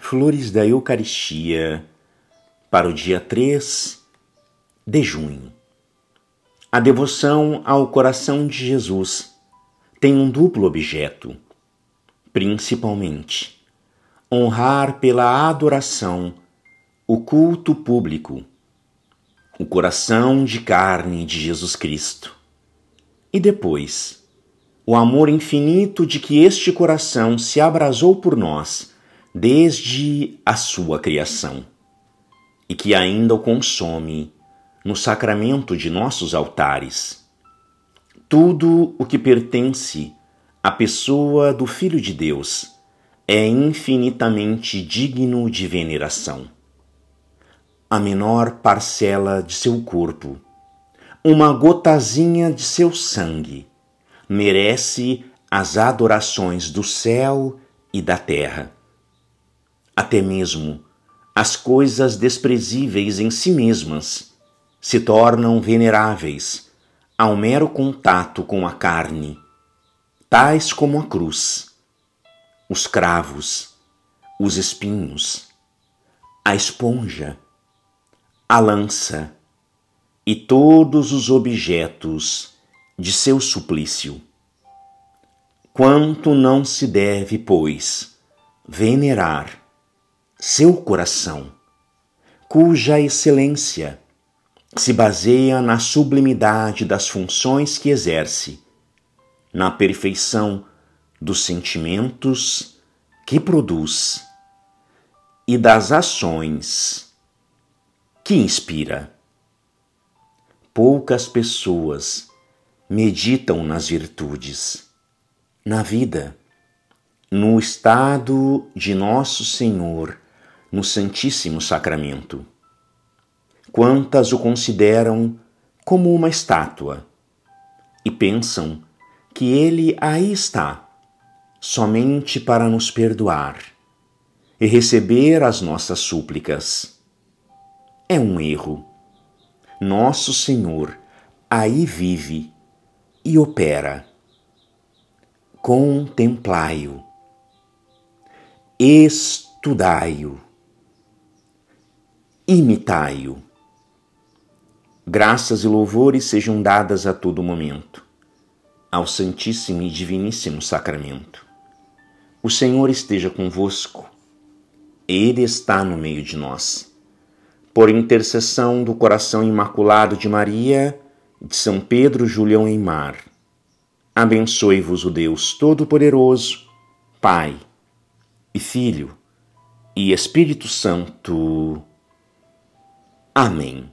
Flores da Eucaristia para o dia 3 de junho. A devoção ao coração de Jesus tem um duplo objeto, principalmente honrar pela adoração o culto público, o coração de carne de Jesus Cristo, e depois o amor infinito de que este coração se abrasou por nós desde a sua criação e que ainda o consome no sacramento de nossos altares. Tudo o que pertence à pessoa do Filho de Deus é infinitamente digno de veneração. A menor parcela de seu corpo, uma gotazinha de seu sangue, merece as adorações do céu e da terra. Até mesmo as coisas desprezíveis em si mesmas se tornam veneráveis ao mero contato com a carne, tais como a cruz, os cravos, os espinhos, a esponja, a lança e todos os objetos de seu suplício. Quanto não se deve, pois, venerar seu coração, cuja excelência se baseia na sublimidade das funções que exerce, na perfeição dos sentimentos que produz e das ações que inspira. Poucas pessoas meditam nas virtudes, na vida, no estado de Nosso Senhor, no Santíssimo Sacramento. Quantas o consideram como uma estátua e pensam que ele aí está, somente para nos perdoar e receber as nossas súplicas. É um erro. Nosso Senhor aí vive e opera. Contemplai-o, estudai-o, imitai-o. Graças e louvores sejam dadas a todo momento ao Santíssimo e Diviníssimo Sacramento. O Senhor esteja convosco, Ele está no meio de nós. Por intercessão do coração imaculado de Maria, de São Pedro Julião Eimar. Abençoe-vos o Deus Todo-Poderoso, Pai e Filho e Espírito Santo. Amém.